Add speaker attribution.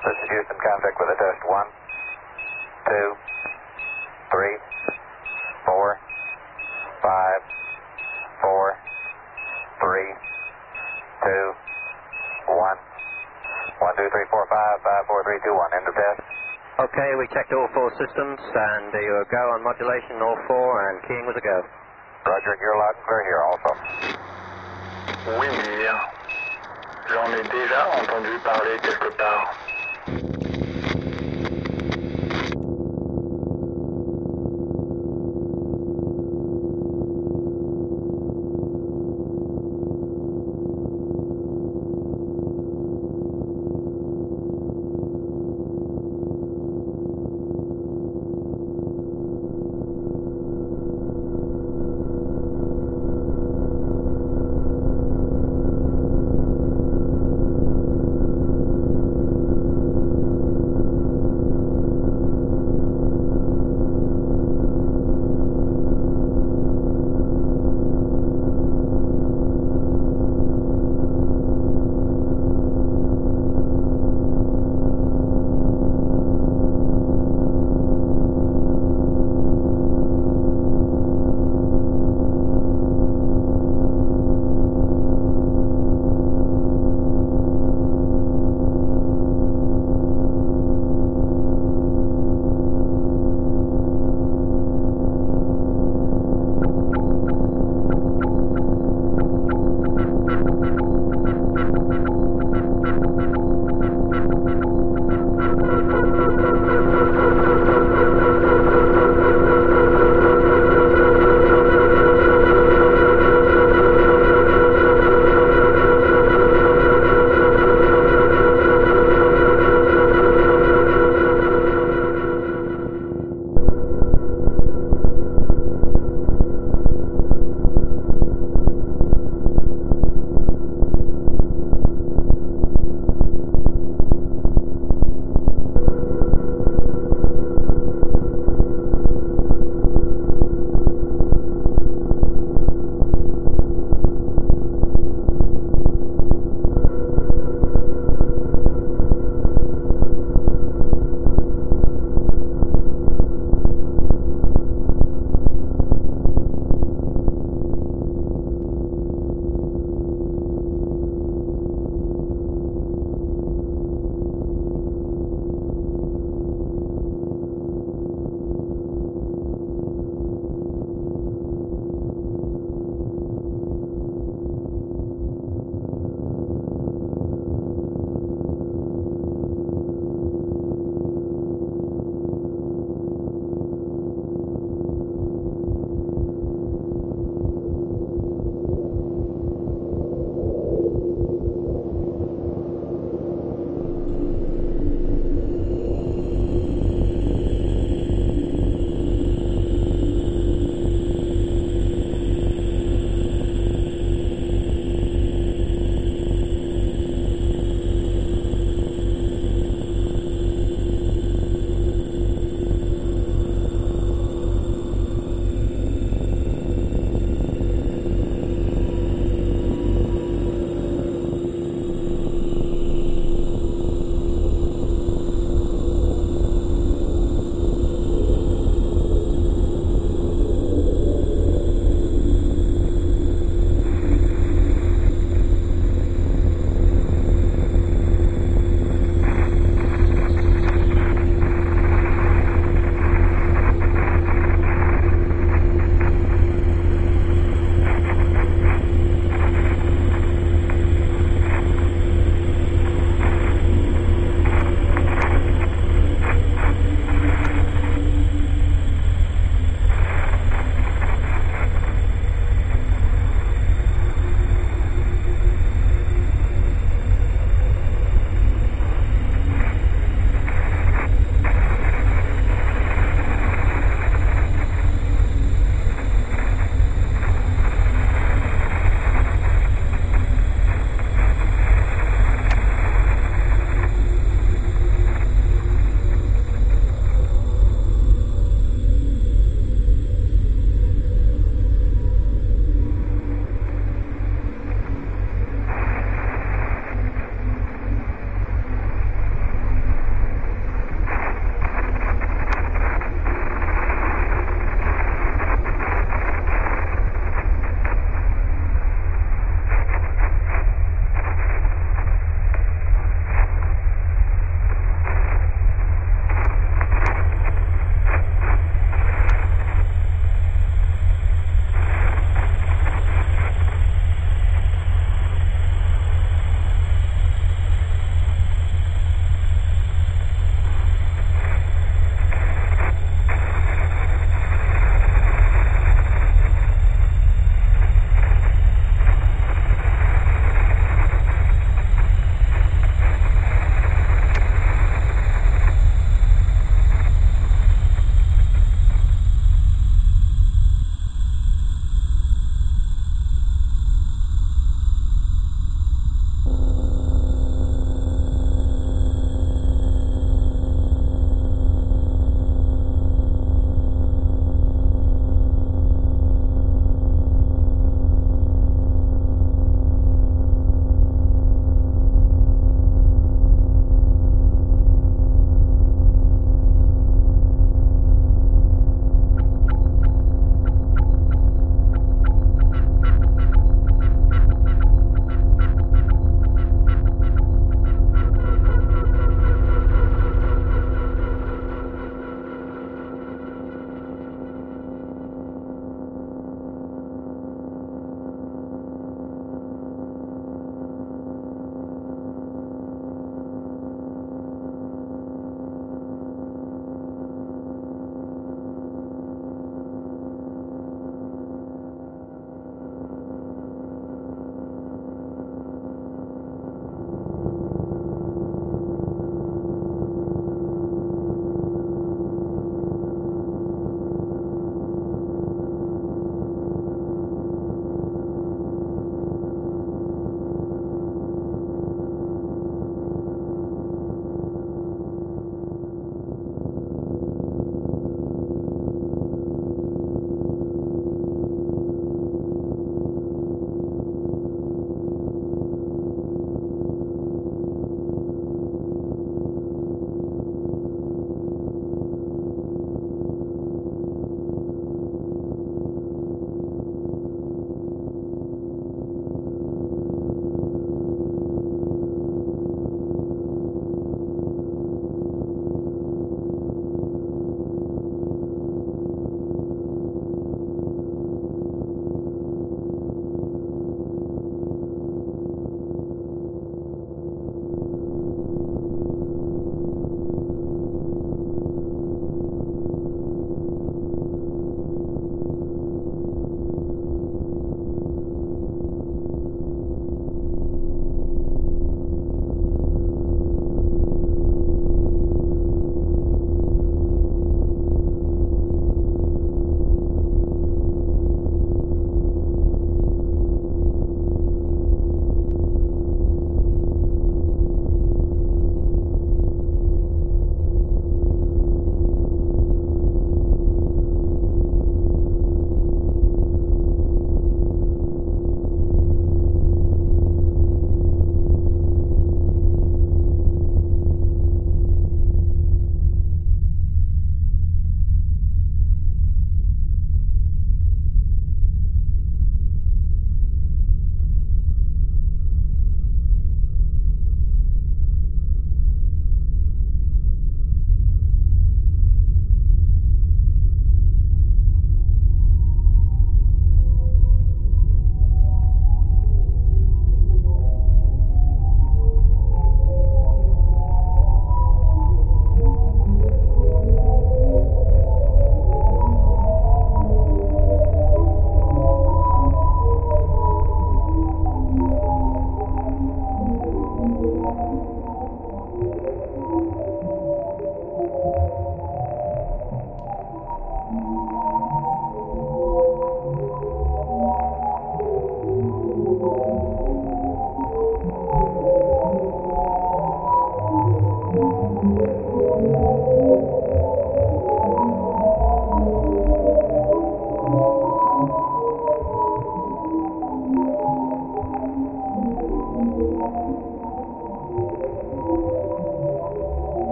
Speaker 1: This is Houston, contact with a test. One, two, three, four, five, four, three, two, one. One, two, three, four, five, five, four, three, two, one. End of test.
Speaker 2: Okay, we checked all four systems, and you go on modulation, all four, and keying was a go.
Speaker 1: Roger, you're loud and clear here also.
Speaker 3: Oui. Euh, j'en ai déjà entendu parler quelque part.